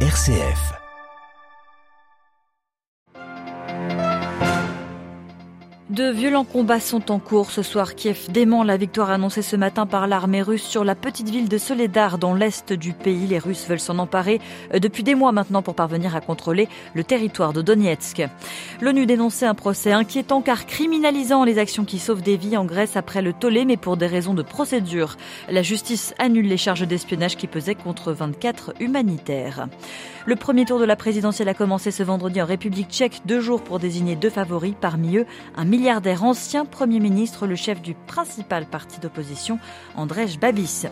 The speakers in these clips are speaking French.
RCF. De violents combats sont en cours ce soir. Kiev dément la victoire annoncée ce matin par l'armée russe sur la petite ville de Soledar dans l'est du pays. Les Russes veulent s'en emparer euh, depuis des mois maintenant pour parvenir à contrôler le territoire de Donetsk. L'ONU dénonçait un procès inquiétant car criminalisant les actions qui sauvent des vies en Grèce après le tollé mais pour des raisons de procédure. La justice annule les charges d'espionnage qui pesaient contre 24 humanitaires. Le premier tour de la présidentielle a commencé ce vendredi en République tchèque, deux jours pour désigner deux favoris, parmi eux un milliardaire ancien Premier ministre, le chef du principal parti d'opposition, Andrzej Babis.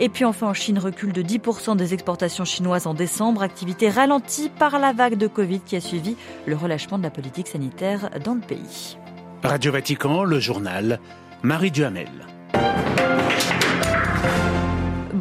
Et puis enfin en Chine, recul de 10% des exportations chinoises en décembre, activité ralentie par la vague de Covid qui a suivi le relâchement de la politique sanitaire dans le pays. Radio Vatican, le journal, Marie Duhamel.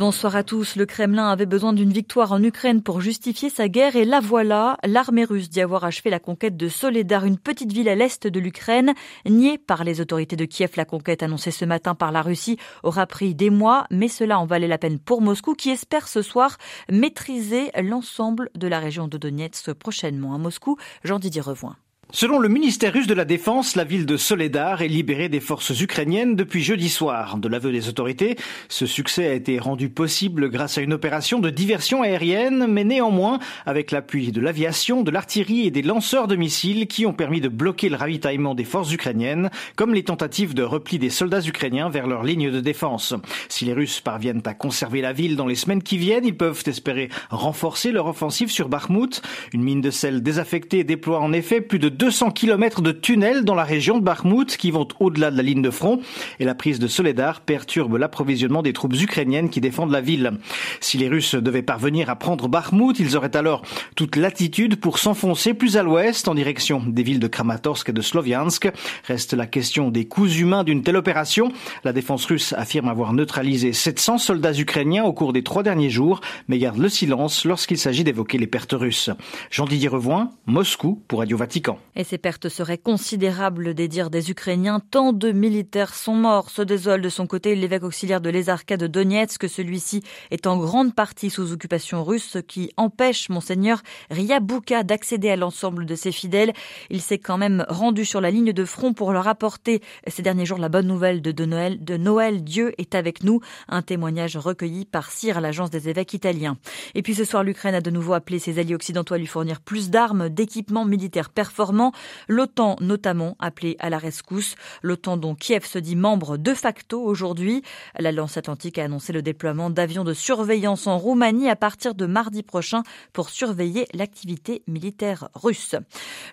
Bonsoir à tous. Le Kremlin avait besoin d'une victoire en Ukraine pour justifier sa guerre et la voilà. L'armée russe dit avoir achevé la conquête de Soledar, une petite ville à l'est de l'Ukraine. Niée par les autorités de Kiev, la conquête annoncée ce matin par la Russie aura pris des mois, mais cela en valait la peine pour Moscou qui espère ce soir maîtriser l'ensemble de la région de Donetsk prochainement. À Moscou, Jean-Didier Revoin. Selon le ministère russe de la Défense, la ville de Soledar est libérée des forces ukrainiennes depuis jeudi soir. De l'aveu des autorités, ce succès a été rendu possible grâce à une opération de diversion aérienne, mais néanmoins avec l'appui de l'aviation, de l'artillerie et des lanceurs de missiles qui ont permis de bloquer le ravitaillement des forces ukrainiennes, comme les tentatives de repli des soldats ukrainiens vers leur ligne de défense. Si les Russes parviennent à conserver la ville dans les semaines qui viennent, ils peuvent espérer renforcer leur offensive sur Bakhmut. Une mine de sel désaffectée déploie en effet plus de 200 km de tunnels dans la région de Bakhmut qui vont au-delà de la ligne de front et la prise de Soledar perturbe l'approvisionnement des troupes ukrainiennes qui défendent la ville. Si les Russes devaient parvenir à prendre Bakhmut, ils auraient alors toute latitude pour s'enfoncer plus à l'ouest en direction des villes de Kramatorsk et de Sloviansk. Reste la question des coûts humains d'une telle opération. La défense russe affirme avoir neutralisé 700 soldats ukrainiens au cours des trois derniers jours, mais garde le silence lorsqu'il s'agit d'évoquer les pertes russes. Jean-Didier Revoin, Moscou pour Radio Vatican. Et ces pertes seraient considérables des dires des Ukrainiens. Tant de militaires sont morts, se désole de son côté l'évêque auxiliaire de l'Ezarka de Donetsk. Celui-ci est en grande partie sous occupation russe, ce qui empêche Monseigneur Ryabouka d'accéder à l'ensemble de ses fidèles. Il s'est quand même rendu sur la ligne de front pour leur apporter ces derniers jours la bonne nouvelle de, Noël. De Noël, Dieu est avec nous. Un témoignage recueilli par CIR, l'agence des évêques italiens. Et puis ce soir, l'Ukraine a de nouveau appelé ses alliés occidentaux à lui fournir plus d'armes, d'équipements militaires performants l'OTAN notamment appelé à la rescousse. L'OTAN dont Kiev se dit membre de facto aujourd'hui. L'Alliance Atlantique a annoncé le déploiement d'avions de surveillance en Roumanie à partir de mardi prochain pour surveiller l'activité militaire russe.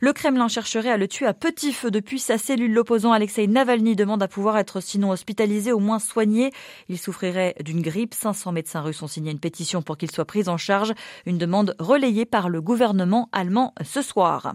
Le Kremlin chercherait à le tuer à petit feu depuis sa cellule. L'opposant Alexei Navalny demande à pouvoir être sinon hospitalisé, au moins soigné. Il souffrirait d'une grippe. 500 médecins russes ont signé une pétition pour qu'il soit pris en charge. Une demande relayée par le gouvernement allemand ce soir.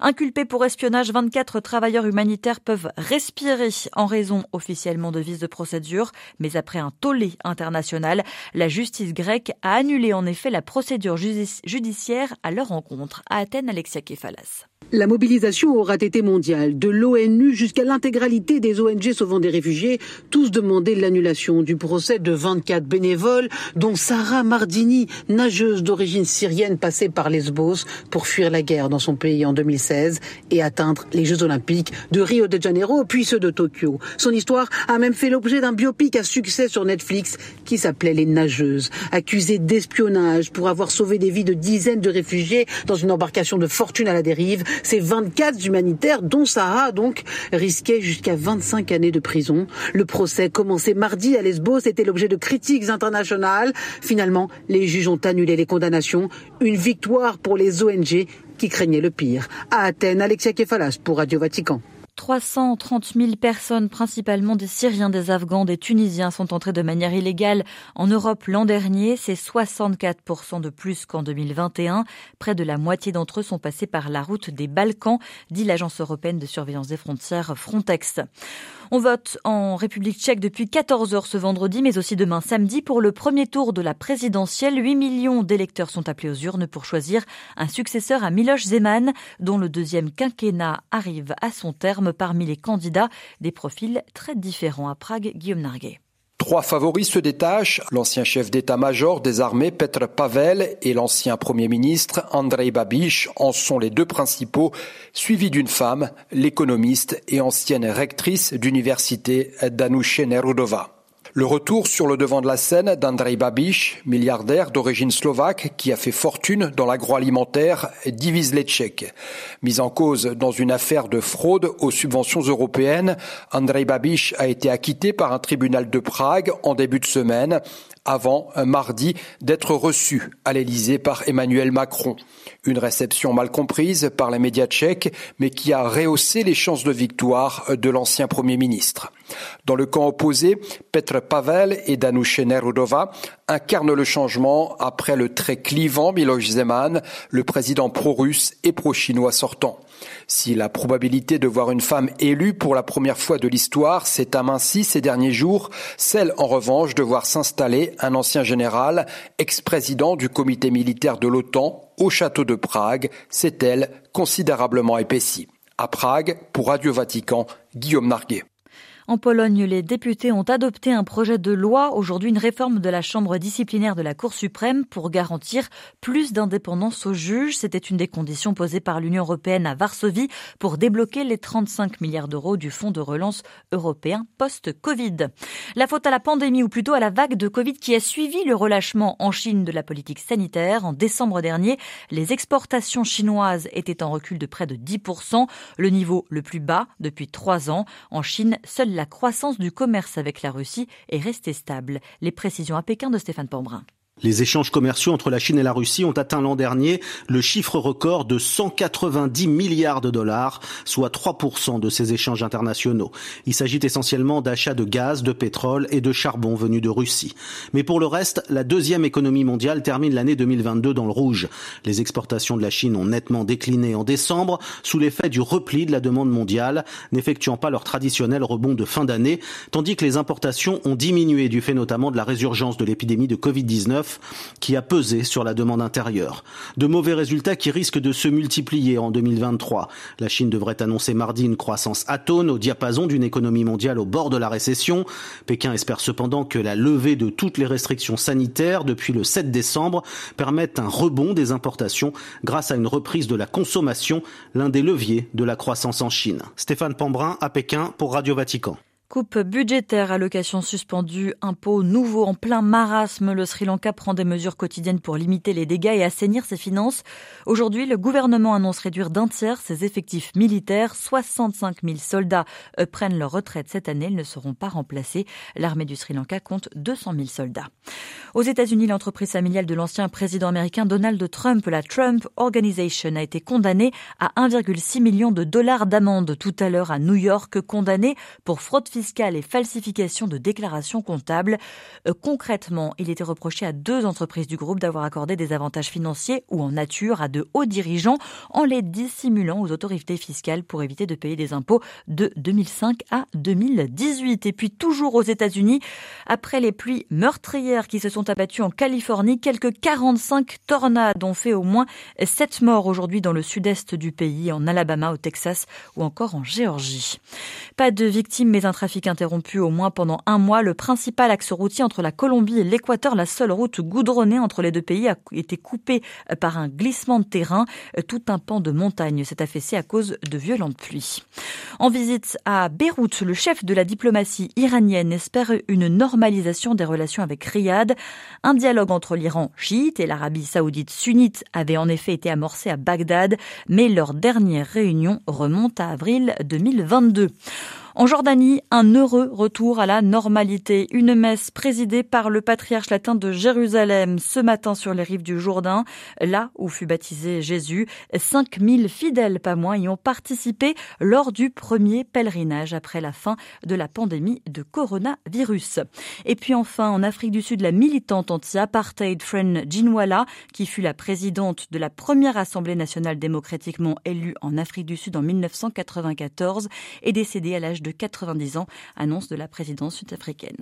Inculpé pour espionnage, 24 travailleurs humanitaires peuvent respirer en raison officiellement de vices de procédure, mais après un tollé international, la justice grecque a annulé en effet la procédure judiciaire à leur encontre. À Athènes, Alexia Kefalas. La mobilisation aura été mondiale, de l'ONU jusqu'à l'intégralité des ONG sauvant des réfugiés, tous demandaient l'annulation du procès de 24 bénévoles, dont Sarah Mardini, nageuse d'origine syrienne passée par Lesbos pour fuir la guerre dans son pays en 2016 et atteindre les Jeux Olympiques de Rio de Janeiro puis ceux de Tokyo. Son histoire a même fait l'objet d'un biopic à succès sur Netflix qui s'appelait Les Nageuses. Accusée d'espionnage pour avoir sauvé des vies de dizaines de réfugiés dans une embarcation de fortune à la dérive, ces 24 humanitaires, dont Sarah, donc, risquaient jusqu'à 25 années de prison. Le procès commencé mardi à Lesbos était l'objet de critiques internationales. Finalement, les juges ont annulé les condamnations. Une victoire pour les ONG qui craignaient le pire. À Athènes, Alexia Kefalas pour Radio Vatican. 330 000 personnes, principalement des Syriens, des Afghans, des Tunisiens, sont entrées de manière illégale en Europe l'an dernier. C'est 64% de plus qu'en 2021. Près de la moitié d'entre eux sont passés par la route des Balkans, dit l'Agence européenne de surveillance des frontières Frontex. On vote en République tchèque depuis 14 heures ce vendredi, mais aussi demain samedi pour le premier tour de la présidentielle. 8 millions d'électeurs sont appelés aux urnes pour choisir un successeur à Miloš Zeman, dont le deuxième quinquennat arrive à son terme parmi les candidats, des profils très différents à Prague, Guillaume Narguet. Trois favoris se détachent, l'ancien chef d'état-major des armées Petr Pavel et l'ancien premier ministre Andrei Babiš en sont les deux principaux, suivis d'une femme, l'économiste et ancienne rectrice d'université Danuše Nerudova. Le retour sur le devant de la scène d'Andrei Babiš, milliardaire d'origine slovaque qui a fait fortune dans l'agroalimentaire, divise les Tchèques. Mis en cause dans une affaire de fraude aux subventions européennes, Andrei Babiš a été acquitté par un tribunal de Prague en début de semaine avant mardi d'être reçu à l'Élysée par Emmanuel Macron. Une réception mal comprise par les médias tchèques, mais qui a rehaussé les chances de victoire de l'ancien Premier ministre. Dans le camp opposé, Petr Pavel et Danuše Nerudova incarnent le changement après le très clivant Miloš Zeman, le président pro-russe et pro-chinois sortant. Si la probabilité de voir une femme élue pour la première fois de l'histoire s'est amincie ces derniers jours, celle en revanche de voir s'installer un ancien général, ex-président du comité militaire de l'OTAN, au château de Prague, s'est elle considérablement épaissie. À Prague, pour Radio Vatican, Guillaume Narguet. En Pologne, les députés ont adopté un projet de loi, aujourd'hui une réforme de la Chambre disciplinaire de la Cour suprême pour garantir plus d'indépendance aux juges. C'était une des conditions posées par l'Union européenne à Varsovie pour débloquer les 35 milliards d'euros du Fonds de relance européen post-Covid. La faute à la pandémie ou plutôt à la vague de Covid qui a suivi le relâchement en Chine de la politique sanitaire. En décembre dernier, les exportations chinoises étaient en recul de près de 10%, le niveau le plus bas depuis trois ans. En Chine, seul la croissance du commerce avec la Russie est restée stable. Les précisions à Pékin de Stéphane Pambrin. Les échanges commerciaux entre la Chine et la Russie ont atteint l'an dernier le chiffre record de 190 milliards de dollars, soit 3% de ces échanges internationaux. Il s'agit essentiellement d'achats de gaz, de pétrole et de charbon venus de Russie. Mais pour le reste, la deuxième économie mondiale termine l'année 2022 dans le rouge. Les exportations de la Chine ont nettement décliné en décembre sous l'effet du repli de la demande mondiale, n'effectuant pas leur traditionnel rebond de fin d'année, tandis que les importations ont diminué du fait notamment de la résurgence de l'épidémie de Covid-19 qui a pesé sur la demande intérieure. De mauvais résultats qui risquent de se multiplier en 2023. La Chine devrait annoncer mardi une croissance atone au diapason d'une économie mondiale au bord de la récession. Pékin espère cependant que la levée de toutes les restrictions sanitaires depuis le 7 décembre permette un rebond des importations grâce à une reprise de la consommation, l'un des leviers de la croissance en Chine. Stéphane Pambrin à Pékin pour Radio Vatican. Coupe budgétaire, allocation suspendue, impôts nouveau en plein marasme. Le Sri Lanka prend des mesures quotidiennes pour limiter les dégâts et assainir ses finances. Aujourd'hui, le gouvernement annonce réduire d'un tiers ses effectifs militaires. 65 000 soldats euh, prennent leur retraite cette année. Ils ne seront pas remplacés. L'armée du Sri Lanka compte 200 000 soldats. Aux États-Unis, l'entreprise familiale de l'ancien président américain Donald Trump, la Trump Organization, a été condamnée à 1,6 million de dollars d'amende tout à l'heure à New York, condamnée pour fraude fiscale et falsification de déclarations comptables. Euh, concrètement, il était reproché à deux entreprises du groupe d'avoir accordé des avantages financiers ou en nature à de hauts dirigeants en les dissimulant aux autorités fiscales pour éviter de payer des impôts de 2005 à 2018. Et puis toujours aux États-Unis, après les pluies meurtrières qui se sont abattues en Californie, quelques 45 tornades ont fait au moins 7 morts aujourd'hui dans le sud-est du pays, en Alabama, au Texas ou encore en Géorgie. Pas de victimes mais un trafic interrompu au moins pendant un mois. Le principal axe routier entre la Colombie et l'Équateur, la seule route goudronnée entre les deux pays, a été coupée euh, par un glissement de terrain. Euh, tout un pan de montagne s'est affaissé à cause de violentes pluies. En visite à Beyrouth, le chef de la diplomatie iranienne espère une normalisation des relations avec Riyad. Un dialogue entre l'Iran chiite et l'Arabie saoudite sunnite avait en effet été amorcé à Bagdad, mais leur dernière réunion remonte à avril 2022. En Jordanie, un heureux retour à la normalité. Une messe présidée par le patriarche latin de Jérusalem ce matin sur les rives du Jourdain, là où fut baptisé Jésus. 5000 fidèles, pas moins, y ont participé lors du premier pèlerinage après la fin de la pandémie de coronavirus. Et puis enfin, en Afrique du Sud, la militante anti-apartheid Fren Jinwala, qui fut la présidente de la première Assemblée nationale démocratiquement élue en Afrique du Sud en 1994, est décédée à l'âge de 90 ans, annonce de la présidence sud-africaine.